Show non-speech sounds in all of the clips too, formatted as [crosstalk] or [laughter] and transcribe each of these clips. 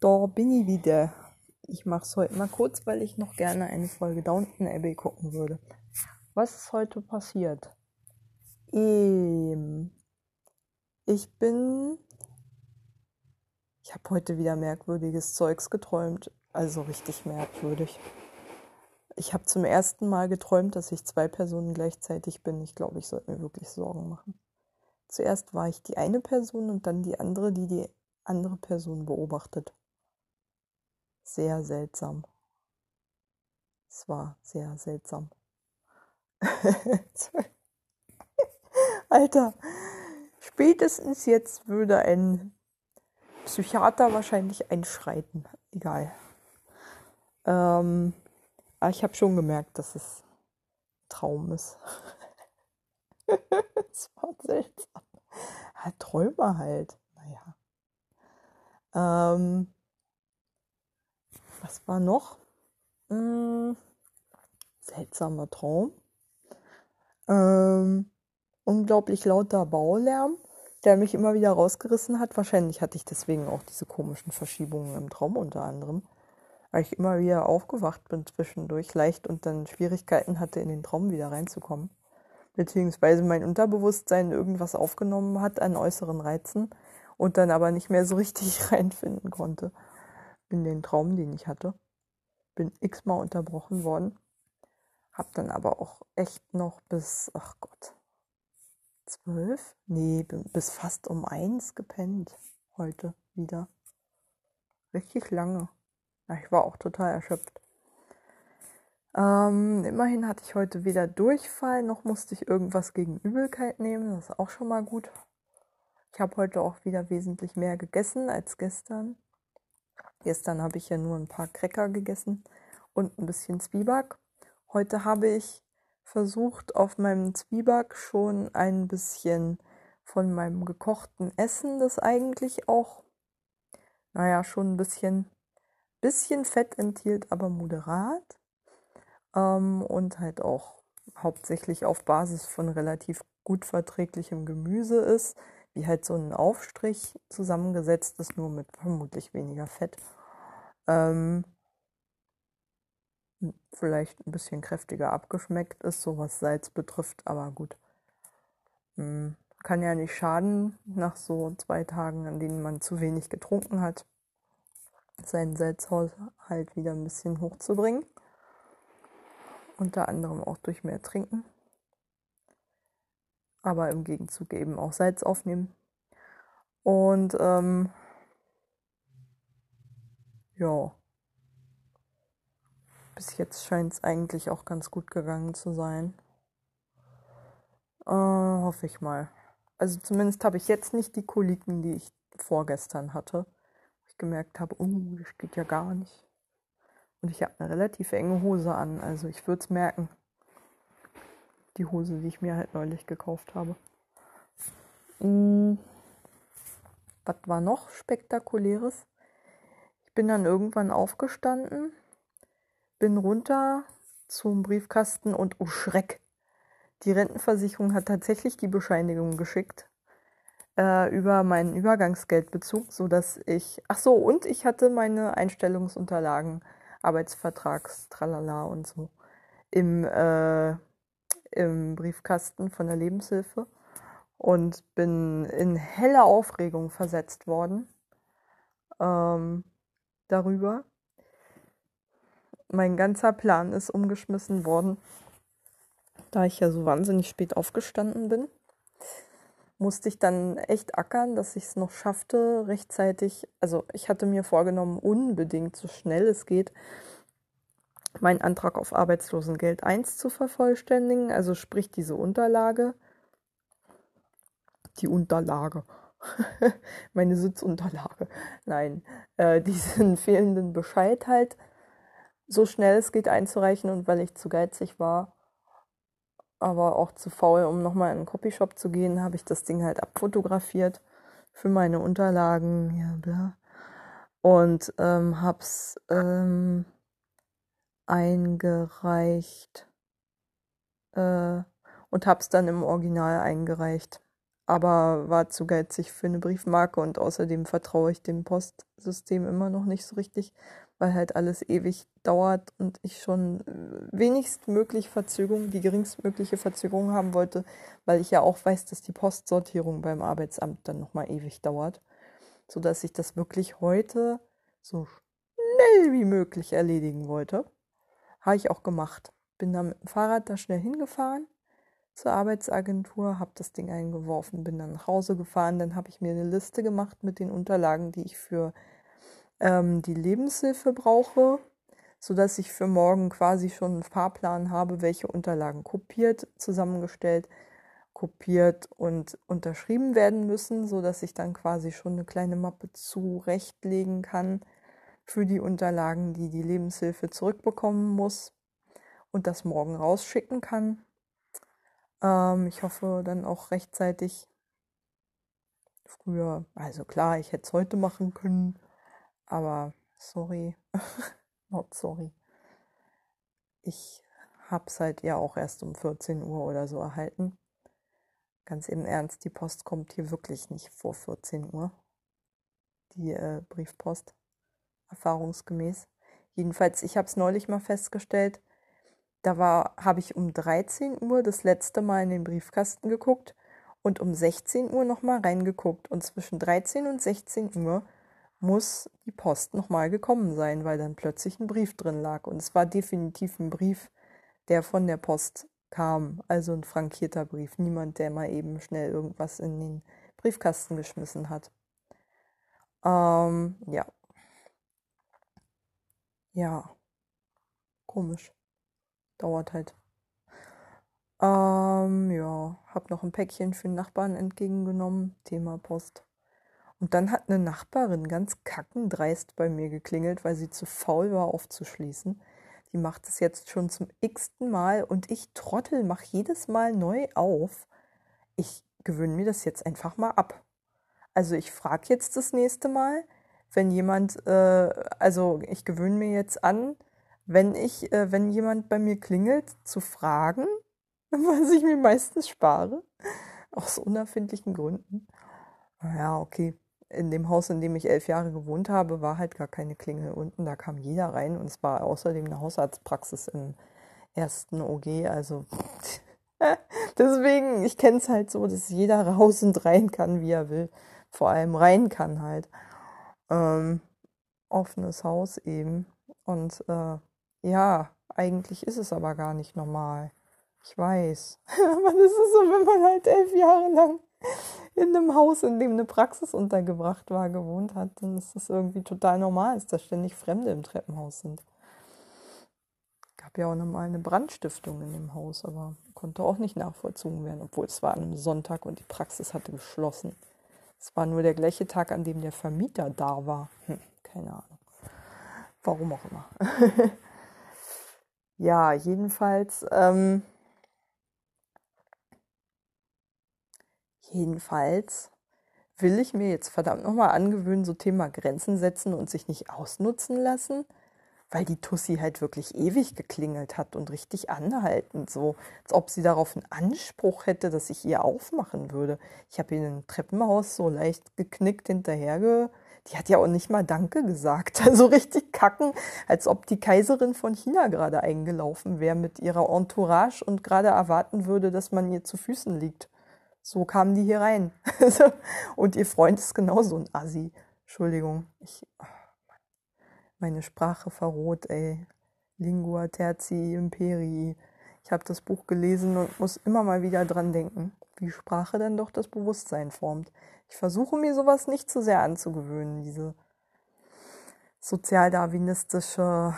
Da bin ich wieder. Ich mache es heute mal kurz, weil ich noch gerne eine Folge Downton Abbey gucken würde. Was ist heute passiert? Ähm, ich bin. Ich habe heute wieder merkwürdiges Zeugs geträumt. Also richtig merkwürdig. Ich habe zum ersten Mal geträumt, dass ich zwei Personen gleichzeitig bin. Ich glaube, ich sollte mir wirklich Sorgen machen. Zuerst war ich die eine Person und dann die andere, die die andere Person beobachtet. Sehr seltsam. Es war sehr seltsam. [laughs] Alter, spätestens jetzt würde ein Psychiater wahrscheinlich einschreiten. Egal. Ähm, aber ich habe schon gemerkt, dass es Traum ist. [laughs] Es war seltsam. Ja, Träume halt. Naja. Ähm, was war noch? Hm, seltsamer Traum. Ähm, unglaublich lauter Baulärm, der mich immer wieder rausgerissen hat. Wahrscheinlich hatte ich deswegen auch diese komischen Verschiebungen im Traum unter anderem. Weil ich immer wieder aufgewacht bin zwischendurch leicht und dann Schwierigkeiten hatte, in den Traum wieder reinzukommen beziehungsweise mein Unterbewusstsein irgendwas aufgenommen hat an äußeren Reizen und dann aber nicht mehr so richtig [laughs] reinfinden konnte in den Traum, den ich hatte. Bin x-mal unterbrochen worden. Hab dann aber auch echt noch bis, ach Gott, zwölf? Nee, bis fast um eins gepennt heute wieder. Richtig lange. Ja, ich war auch total erschöpft. Ähm, immerhin hatte ich heute weder Durchfall, noch musste ich irgendwas gegen Übelkeit nehmen. Das ist auch schon mal gut. Ich habe heute auch wieder wesentlich mehr gegessen als gestern. Gestern habe ich ja nur ein paar Cracker gegessen und ein bisschen Zwieback. Heute habe ich versucht, auf meinem Zwieback schon ein bisschen von meinem gekochten Essen, das eigentlich auch, naja, schon ein bisschen, bisschen Fett enthielt, aber moderat, ähm, und halt auch hauptsächlich auf Basis von relativ gut verträglichem Gemüse ist, wie halt so ein Aufstrich zusammengesetzt ist, nur mit vermutlich weniger Fett. Ähm, vielleicht ein bisschen kräftiger abgeschmeckt ist, so was Salz betrifft, aber gut. Hm, kann ja nicht schaden, nach so zwei Tagen, an denen man zu wenig getrunken hat, seinen Salzhaushalt wieder ein bisschen hochzubringen unter anderem auch durch mehr Trinken, aber im Gegenzug eben auch Salz aufnehmen. Und ähm, ja, bis jetzt scheint es eigentlich auch ganz gut gegangen zu sein. Äh, hoffe ich mal. Also zumindest habe ich jetzt nicht die Koliken, die ich vorgestern hatte. Ich gemerkt habe, oh, das geht ja gar nicht. Und ich habe eine relativ enge Hose an, also ich würde es merken. Die Hose, die ich mir halt neulich gekauft habe. Hm. Was war noch spektakuläres? Ich bin dann irgendwann aufgestanden, bin runter zum Briefkasten und oh Schreck. Die Rentenversicherung hat tatsächlich die Bescheinigung geschickt äh, über meinen Übergangsgeldbezug, sodass ich. Ach so, und ich hatte meine Einstellungsunterlagen Arbeitsvertrags, tralala und so, im, äh, im Briefkasten von der Lebenshilfe und bin in helle Aufregung versetzt worden ähm, darüber. Mein ganzer Plan ist umgeschmissen worden, da ich ja so wahnsinnig spät aufgestanden bin musste ich dann echt ackern, dass ich es noch schaffte, rechtzeitig. Also ich hatte mir vorgenommen, unbedingt so schnell es geht, meinen Antrag auf Arbeitslosengeld 1 zu vervollständigen, also sprich diese Unterlage. Die Unterlage. [laughs] Meine Sitzunterlage. Nein, äh, diesen fehlenden Bescheid halt so schnell es geht einzureichen und weil ich zu geizig war, aber auch zu faul, um nochmal in einen Copyshop zu gehen, habe ich das Ding halt abfotografiert für meine Unterlagen, ja, bla. Und ähm, hab's ähm, eingereicht äh, und hab's dann im Original eingereicht. Aber war zu geizig für eine Briefmarke und außerdem vertraue ich dem Postsystem immer noch nicht so richtig, weil halt alles ewig dauert und ich schon äh, wenigstmöglich Verzögerung, die geringstmögliche Verzögerung haben wollte, weil ich ja auch weiß, dass die Postsortierung beim Arbeitsamt dann nochmal ewig dauert, sodass ich das wirklich heute so schnell wie möglich erledigen wollte. Habe ich auch gemacht. Bin dann mit dem Fahrrad da schnell hingefahren zur Arbeitsagentur, habe das Ding eingeworfen, bin dann nach Hause gefahren, dann habe ich mir eine Liste gemacht mit den Unterlagen, die ich für ähm, die Lebenshilfe brauche, sodass ich für morgen quasi schon einen Fahrplan habe, welche Unterlagen kopiert, zusammengestellt, kopiert und unterschrieben werden müssen, sodass ich dann quasi schon eine kleine Mappe zurechtlegen kann für die Unterlagen, die die Lebenshilfe zurückbekommen muss und das morgen rausschicken kann. Ähm, ich hoffe dann auch rechtzeitig früher. Also klar, ich hätte es heute machen können, aber sorry, [laughs] not sorry. Ich habe es halt ja auch erst um 14 Uhr oder so erhalten. Ganz im Ernst, die Post kommt hier wirklich nicht vor 14 Uhr. Die äh, Briefpost, erfahrungsgemäß. Jedenfalls, ich habe es neulich mal festgestellt, da war, habe ich um 13 Uhr das letzte Mal in den Briefkasten geguckt und um 16 Uhr nochmal reingeguckt. Und zwischen 13 und 16 Uhr muss die Post nochmal gekommen sein, weil dann plötzlich ein Brief drin lag. Und es war definitiv ein Brief, der von der Post kam. Also ein frankierter Brief. Niemand, der mal eben schnell irgendwas in den Briefkasten geschmissen hat. Ähm, ja. Ja. Komisch dauert halt. Ähm, ja, hab noch ein Päckchen für den Nachbarn entgegengenommen, Thema Post. Und dann hat eine Nachbarin ganz kackendreist bei mir geklingelt, weil sie zu faul war aufzuschließen. Die macht es jetzt schon zum x-ten Mal und ich Trottel mach jedes Mal neu auf. Ich gewöhne mir das jetzt einfach mal ab. Also ich frage jetzt das nächste Mal, wenn jemand, äh, also ich gewöhne mir jetzt an, wenn ich, äh, wenn jemand bei mir klingelt, zu fragen, [laughs] was ich mir meistens spare, aus unerfindlichen Gründen. Ja, okay. In dem Haus, in dem ich elf Jahre gewohnt habe, war halt gar keine Klingel unten. Da kam jeder rein und es war außerdem eine Hausarztpraxis im ersten OG. Also [laughs] deswegen, ich kenne es halt so, dass jeder raus und rein kann, wie er will. Vor allem rein kann halt. Ähm, offenes Haus eben. Und äh, ja, eigentlich ist es aber gar nicht normal. Ich weiß. [laughs] aber das ist so, wenn man halt elf Jahre lang in einem Haus, in dem eine Praxis untergebracht war, gewohnt hat, dann ist das irgendwie total normal, dass da ständig Fremde im Treppenhaus sind. Gab ja auch nochmal eine Brandstiftung in dem Haus, aber konnte auch nicht nachvollzogen werden, obwohl es war an einem Sonntag und die Praxis hatte geschlossen. Es war nur der gleiche Tag, an dem der Vermieter da war. Hm, keine Ahnung. Warum auch immer. [laughs] Ja, jedenfalls, ähm, jedenfalls will ich mir jetzt verdammt nochmal angewöhnen, so Thema Grenzen setzen und sich nicht ausnutzen lassen, weil die Tussi halt wirklich ewig geklingelt hat und richtig anhaltend, so als ob sie darauf einen Anspruch hätte, dass ich ihr aufmachen würde. Ich habe ihr ein Treppenhaus so leicht geknickt hinterherge die hat ja auch nicht mal Danke gesagt. [laughs] Also richtig kacken, als ob die Kaiserin von China gerade eingelaufen wäre mit ihrer Entourage und gerade erwarten würde, dass man ihr zu Füßen liegt. So kamen die hier rein. [laughs] und ihr Freund ist genauso ein Assi. Entschuldigung, ich, oh meine Sprache verroht, ey. Lingua tertii imperii. Ich habe das Buch gelesen und muss immer mal wieder dran denken, wie Sprache dann doch das Bewusstsein formt. Ich versuche mir sowas nicht zu sehr anzugewöhnen, diese sozialdarwinistische,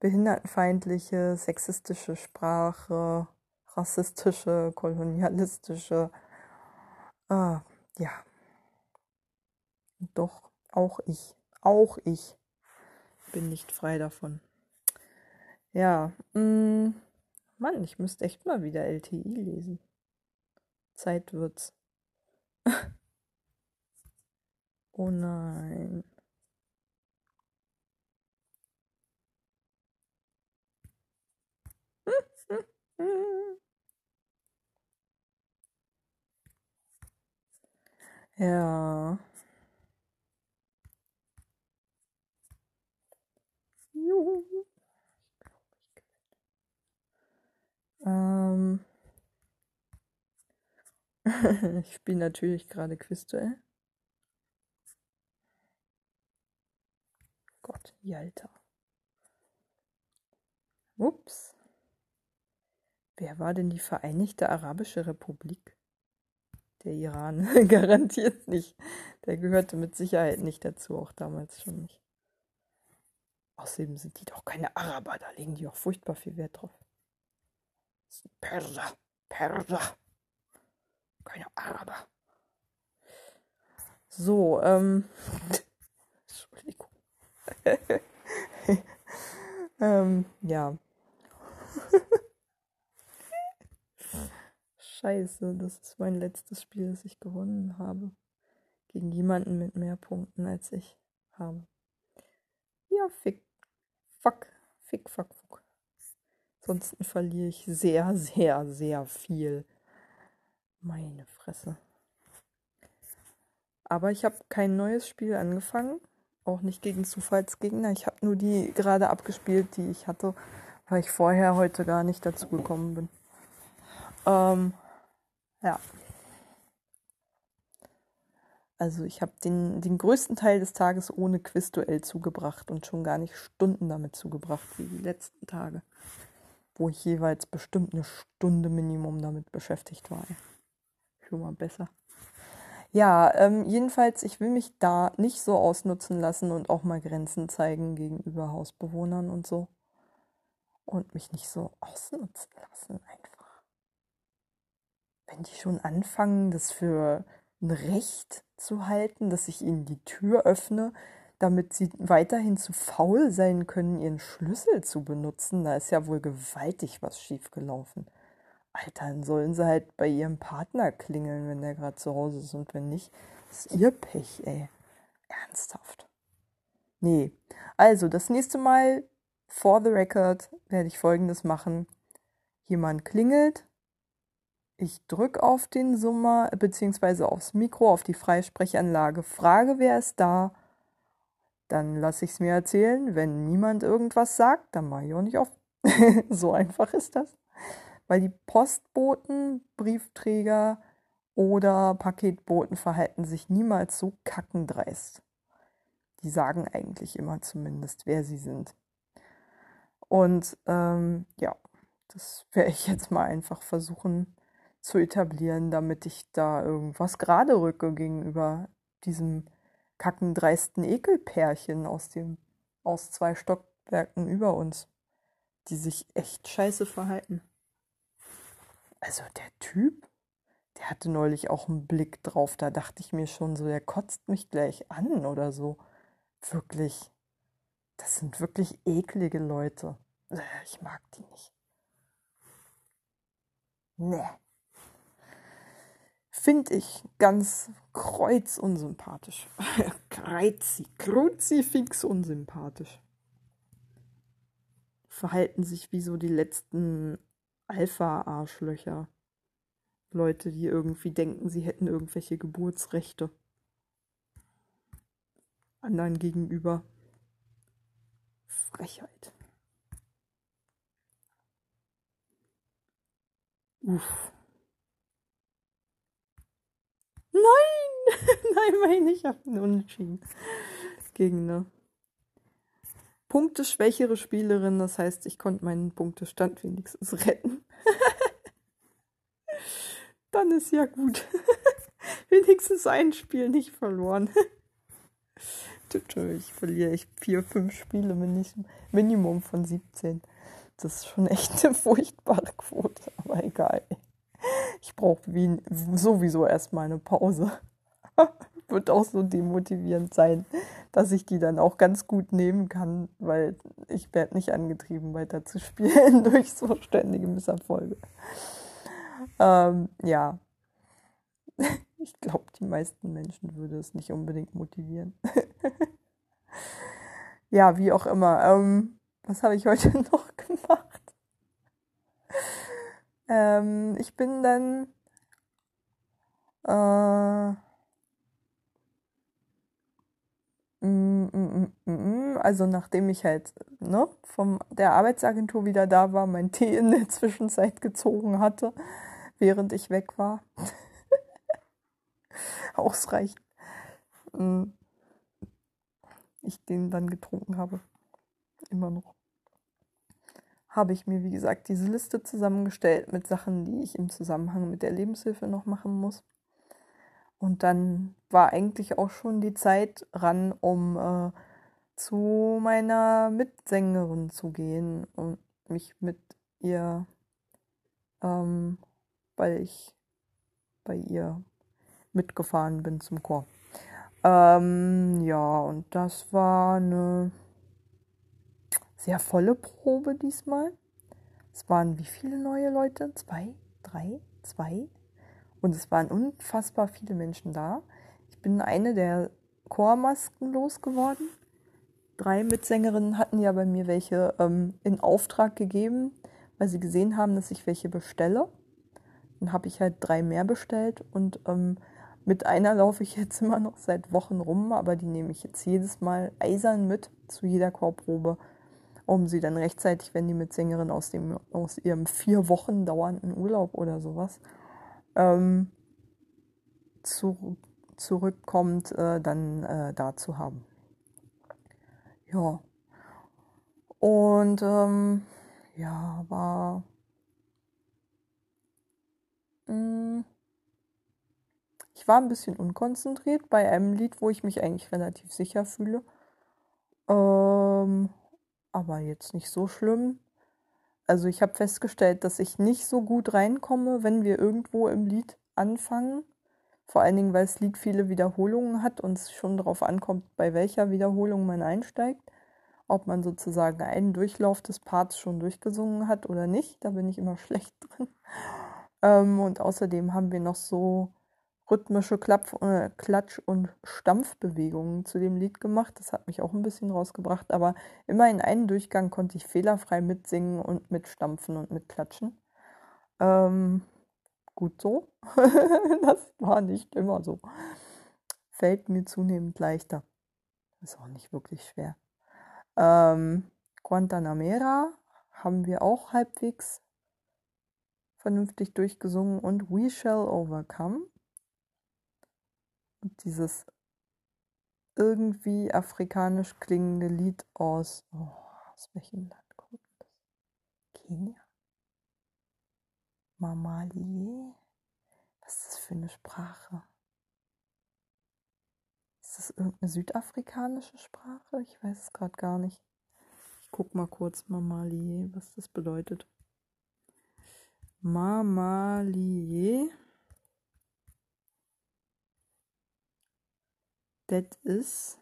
behindertenfeindliche, sexistische Sprache, rassistische, kolonialistische. Äh, ja. Doch, auch ich, auch ich bin nicht frei davon. Ja, mh, mm, Mann, ich müsste echt mal wieder LTI lesen. Zeit wird's. [laughs] Oh nein. [laughs] Ja. Juhu. Ähm. [laughs] ich spiele natürlich gerade Quizduell. Gott, Jalta. Ups. Wer war denn die Vereinigte Arabische Republik? Der Iran. [laughs] Garantiert nicht. Der gehörte mit Sicherheit nicht dazu, auch damals schon nicht. Außerdem sind die doch keine Araber, da legen die auch furchtbar viel Wert drauf. Perser, Perser. Keine Araber. So, ähm. [laughs] Entschuldigung. [laughs] ähm, ja. [laughs] Scheiße, das ist mein letztes Spiel, das ich gewonnen habe. Gegen jemanden mit mehr Punkten als ich habe. Ja, fick. Fuck. Fick, fuck, fuck. Ansonsten verliere ich sehr, sehr, sehr viel. Meine Fresse. Aber ich habe kein neues Spiel angefangen. Auch nicht gegen Zufallsgegner. Ich habe nur die gerade abgespielt, die ich hatte, weil ich vorher heute gar nicht dazu gekommen bin. Ähm, ja. Also ich habe den, den größten Teil des Tages ohne Quizduell zugebracht und schon gar nicht Stunden damit zugebracht wie die letzten Tage, wo ich jeweils bestimmt eine Stunde Minimum damit beschäftigt war. Schon mal besser. Ja, ähm, jedenfalls, ich will mich da nicht so ausnutzen lassen und auch mal Grenzen zeigen gegenüber Hausbewohnern und so. Und mich nicht so ausnutzen lassen einfach wenn die schon anfangen, das für ein Recht zu halten, dass ich ihnen die Tür öffne, damit sie weiterhin zu faul sein können, ihren Schlüssel zu benutzen, da ist ja wohl gewaltig was schiefgelaufen. Alter, dann sollen sie halt bei ihrem Partner klingeln, wenn der gerade zu Hause ist und wenn nicht, ist ihr Pech, ey. Ernsthaft. Nee. Also, das nächste Mal, for the record, werde ich folgendes machen. Jemand klingelt, ich drücke auf den Summer bzw. aufs Mikro, auf die Freisprechanlage, frage, wer ist da. Dann lasse ich es mir erzählen. Wenn niemand irgendwas sagt, dann mache ich auch nicht auf. [laughs] so einfach ist das. Weil die Postboten, Briefträger oder Paketboten verhalten sich niemals so kackendreist. Die sagen eigentlich immer zumindest, wer sie sind. Und ähm, ja, das werde ich jetzt mal einfach versuchen zu etablieren, damit ich da irgendwas gerade rücke gegenüber diesem kackendreisten Ekelpärchen aus dem aus zwei Stockwerken über uns, die sich echt scheiße verhalten. Also der Typ, der hatte neulich auch einen Blick drauf, da dachte ich mir schon so, der kotzt mich gleich an oder so. Wirklich. Das sind wirklich eklige Leute. Ich mag die nicht. Nee finde ich ganz kreuzunsympathisch. [laughs] Kreuzi, kruzifix unsympathisch. Verhalten sich wie so die letzten Alpha-Arschlöcher. Leute, die irgendwie denken, sie hätten irgendwelche Geburtsrechte. Anderen gegenüber. Frechheit. Uff. Nein! [laughs] Nein, meine ich habe einen Unentschieden. Gegen eine punkteschwächere Spielerin. Das heißt, ich konnte meinen Punktestand wenigstens retten. [laughs] Dann ist ja gut. [laughs] wenigstens ein Spiel nicht verloren. [laughs] ich verliere echt vier, fünf Spiele Minimum von 17. Das ist schon echt eine furchtbare Quote, aber egal ich brauche sowieso erstmal eine Pause. Wird auch so demotivierend sein, dass ich die dann auch ganz gut nehmen kann, weil ich werde nicht angetrieben, weiter zu spielen [laughs] durch so ständige Misserfolge. Ähm, ja. [laughs] Ich glaube, die meisten Menschen würde es nicht unbedingt motivieren. [laughs] ja, wie auch immer. Ähm, was habe ich heute noch gemacht? Ähm, ich bin dann äh, also nachdem ich halt ne, von der Arbeitsagentur wieder da war, mein Tee in der [laughs] Zwischenzeit gezogen hatte, während ich weg war. [laughs] Ausreichend. Ich den dann getrunken habe. Immer noch. Habe ich mir, wie gesagt, diese Liste zusammengestellt mit Sachen, die ich im Zusammenhang mit der Lebenshilfe noch machen muss. Und dann war eigentlich auch schon die Zeit ran, um äh, zu meiner Mitsängerin zu gehen und mich mit ihr, ähm, weil ich bei ihr mitgefahren bin zum Chor. Ähm, ja, und das war eine sehr volle Probe diesmal. Es waren wie viele neue Leute? Zwei? Drei? Zwei? Und es waren unfassbar viele Menschen da. Ich bin eine der Chormasken losgeworden. Drei Mitsängerinnen hatten ja bei mir welche ähm, in Auftrag gegeben, weil sie gesehen haben, dass ich welche bestelle. Dann habe ich halt drei mehr bestellt und ähm, mit einer laufe ich [laughs] jetzt immer noch seit Wochen rum, aber die nehme ich jetzt jedes Mal eisern mit zu jeder Chorprobe, um sie dann rechtzeitig, wenn die Mitsängerin aus, dem, aus ihrem vier Wochen dauernden Urlaub oder sowas ähm, zu, zurückkommt, äh, dann äh, da zu haben. Ja. Und ähm, ja, war. Mh, hm, ich war ein bisschen unkonzentriert bei einem Lied, wo ich mich eigentlich relativ sicher fühle. Ähm, aber jetzt nicht so schlimm. Also ich habe festgestellt, dass ich nicht so gut reinkomme, wenn wir irgendwo im Lied anfangen. Vor allen Dingen, weil das Lied viele Wiederholungen hat und es schon darauf ankommt, bei welcher Wiederholung man einsteigt. Ob man sozusagen einen Durchlauf des Parts schon durchgesungen hat oder nicht. Da bin ich immer [laughs] schlecht drin. Ähm, und außerdem haben wir noch so rhythmische Klapp äh, Klatsch- und Stampfbewegungen zu dem Lied gemacht. Das hat mich auch ein bisschen rausgebracht, aber immer in einem Durchgang konnte ich fehlerfrei mitsingen und mitstampfen und mitklatschen. Ähm, gut so. [laughs] das war nicht immer so. Fällt mir zunehmend leichter. Ist auch nicht wirklich schwer. Ähm, Guantanamera haben wir auch halbwegs vernünftig durchgesungen und We Shall Overcome dieses irgendwie afrikanisch klingende Lied aus, oh, aus welchem Land kommt das? Kenia? Mamalie? Was ist das für eine Sprache? Ist das irgendeine südafrikanische Sprache? Ich weiß es gerade gar nicht. Ich guck mal kurz Mamalie, was das bedeutet. Mamalie. That is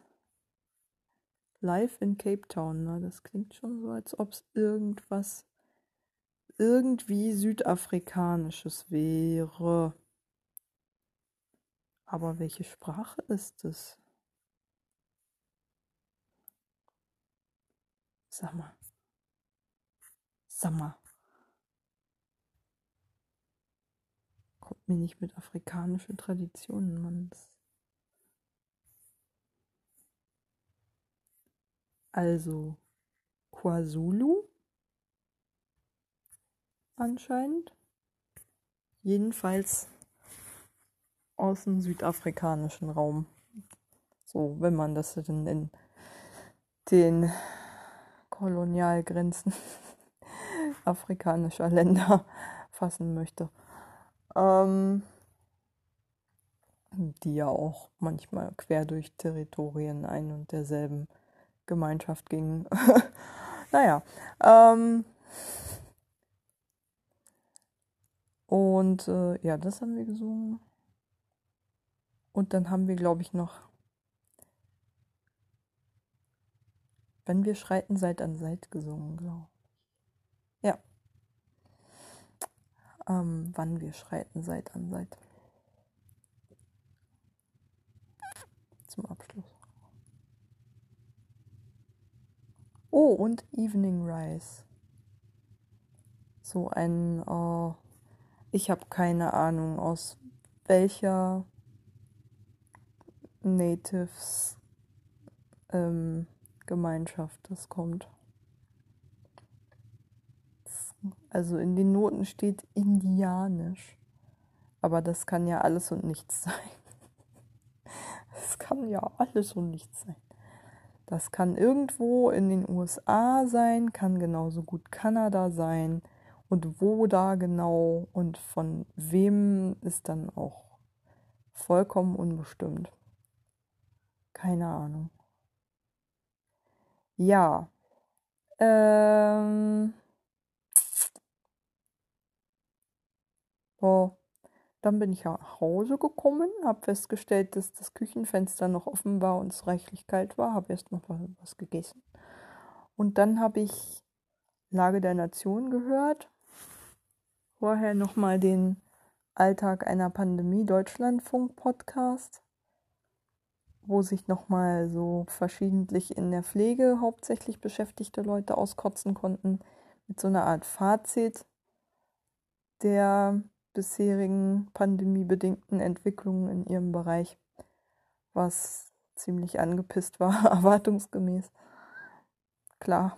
live in Cape Town. Na, das klingt schon so, als ob es irgendwas irgendwie südafrikanisches wäre. Aber welche Sprache ist es? Sag mal. Sag mal. Kommt mir nicht mit afrikanischen Traditionen, Mann. Also KwaZulu anscheinend. Jedenfalls aus dem südafrikanischen Raum. So, wenn man das denn in den Kolonialgrenzen [laughs] afrikanischer Länder fassen möchte. Ähm, die ja auch manchmal quer durch Territorien ein und derselben Gemeinschaft ging. [laughs] naja. Ähm, und äh, ja, das haben wir gesungen. Und dann haben wir, glaube ich, noch Wenn wir schreiten Seit an Seit gesungen, glaube ich. Ja. Ähm, wann wir schreiten Seit an Seit. Zum Abschluss. Oh, und Evening Rise. So ein, äh, ich habe keine Ahnung, aus welcher Natives ähm, Gemeinschaft das kommt. Also in den Noten steht indianisch. Aber das kann ja alles und nichts sein. [laughs] Das kann ja alles und nichts sein. Das kann irgendwo in den USA sein, kann genauso gut Kanada sein. Und wo da genau und von wem ist dann auch vollkommen unbestimmt. Keine Ahnung. Ja. Ähm. Oh. Dann bin ich nach Hause gekommen, habe festgestellt, dass das Küchenfenster noch offen war und es reichlich kalt war, habe erst noch was gegessen. Und dann habe ich Lage der Nation gehört. Vorher nochmal den Alltag einer Pandemie Deutschlandfunk Podcast, wo sich nochmal so verschiedentlich in der Pflege hauptsächlich beschäftigte Leute auskotzen konnten mit so einer Art Fazit der bisherigen pandemiebedingten Entwicklungen in ihrem Bereich, was ziemlich angepisst war, [laughs] erwartungsgemäß. Klar,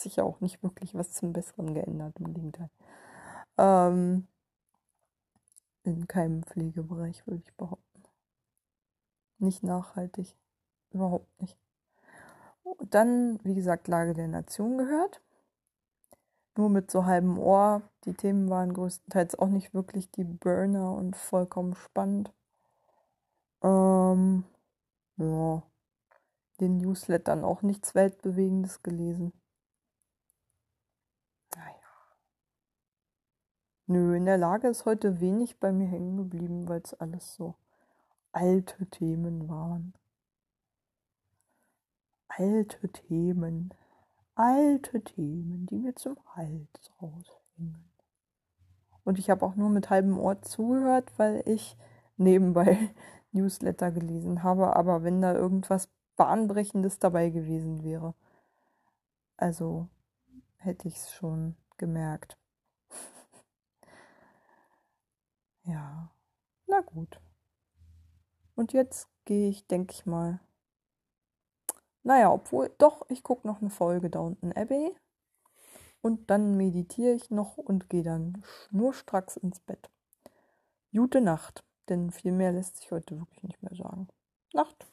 sich ja auch nicht wirklich was zum Besseren geändert, im Gegenteil. Ähm, in keinem Pflegebereich, würde ich behaupten. Nicht nachhaltig. Überhaupt nicht. Dann, wie gesagt, Lage der Nation gehört nur mit so halbem Ohr. Die Themen waren größtenteils auch nicht wirklich die Burner und vollkommen spannend. Ähm, ja, den Newslettern auch nichts Weltbewegendes gelesen. Nö, in der Lage ist heute wenig bei mir hängen geblieben, weil es alles so alte Themen waren. Alte Themen alte Themen, die mir zum Hals raushängen. Und ich habe auch nur mit halbem Ohr zugehört, weil ich nebenbei [laughs] Newsletter gelesen habe, aber wenn da irgendwas Bahnbrechendes dabei gewesen wäre, also hätte ich es schon gemerkt. Ja, na gut. Und jetzt gehe ich, denke ich mal, naja, obwohl, doch, ich gucke noch eine Folge Downton Abbey. Und dann meditiere ich noch und gehe dann nur stracks ins Bett. Gute Nacht, denn viel mehr lässt sich heute wirklich nicht mehr sagen. Nacht.